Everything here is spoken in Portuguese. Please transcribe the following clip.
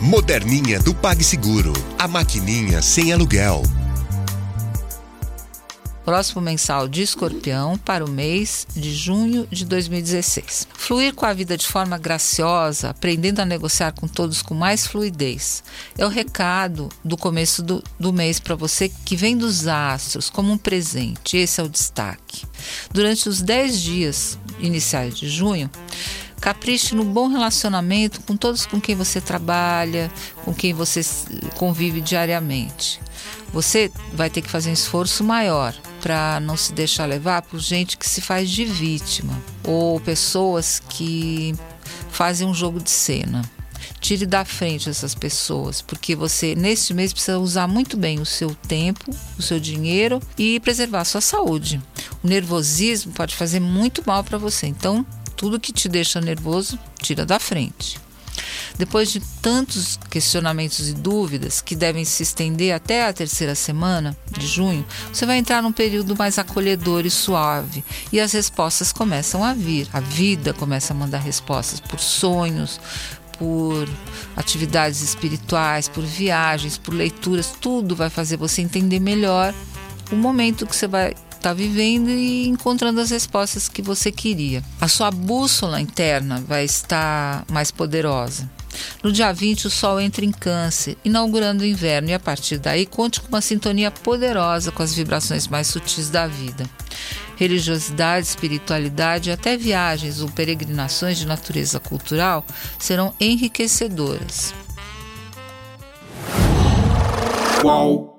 Moderninha do PagSeguro. A maquininha sem aluguel. Próximo mensal de escorpião para o mês de junho de 2016. Fluir com a vida de forma graciosa, aprendendo a negociar com todos com mais fluidez. É o recado do começo do, do mês para você que vem dos astros como um presente. Esse é o destaque. Durante os 10 dias iniciais de junho, Capriche no bom relacionamento com todos com quem você trabalha, com quem você convive diariamente. Você vai ter que fazer um esforço maior para não se deixar levar por gente que se faz de vítima ou pessoas que fazem um jogo de cena. Tire da frente essas pessoas, porque você neste mês precisa usar muito bem o seu tempo, o seu dinheiro e preservar a sua saúde. O nervosismo pode fazer muito mal para você, então tudo que te deixa nervoso, tira da frente. Depois de tantos questionamentos e dúvidas que devem se estender até a terceira semana de junho, você vai entrar num período mais acolhedor e suave e as respostas começam a vir. A vida começa a mandar respostas por sonhos, por atividades espirituais, por viagens, por leituras, tudo vai fazer você entender melhor o momento que você vai está vivendo e encontrando as respostas que você queria. A sua bússola interna vai estar mais poderosa. No dia 20, o Sol entra em Câncer, inaugurando o inverno, e a partir daí conte com uma sintonia poderosa com as vibrações mais sutis da vida. Religiosidade, espiritualidade e até viagens ou peregrinações de natureza cultural serão enriquecedoras. Qual?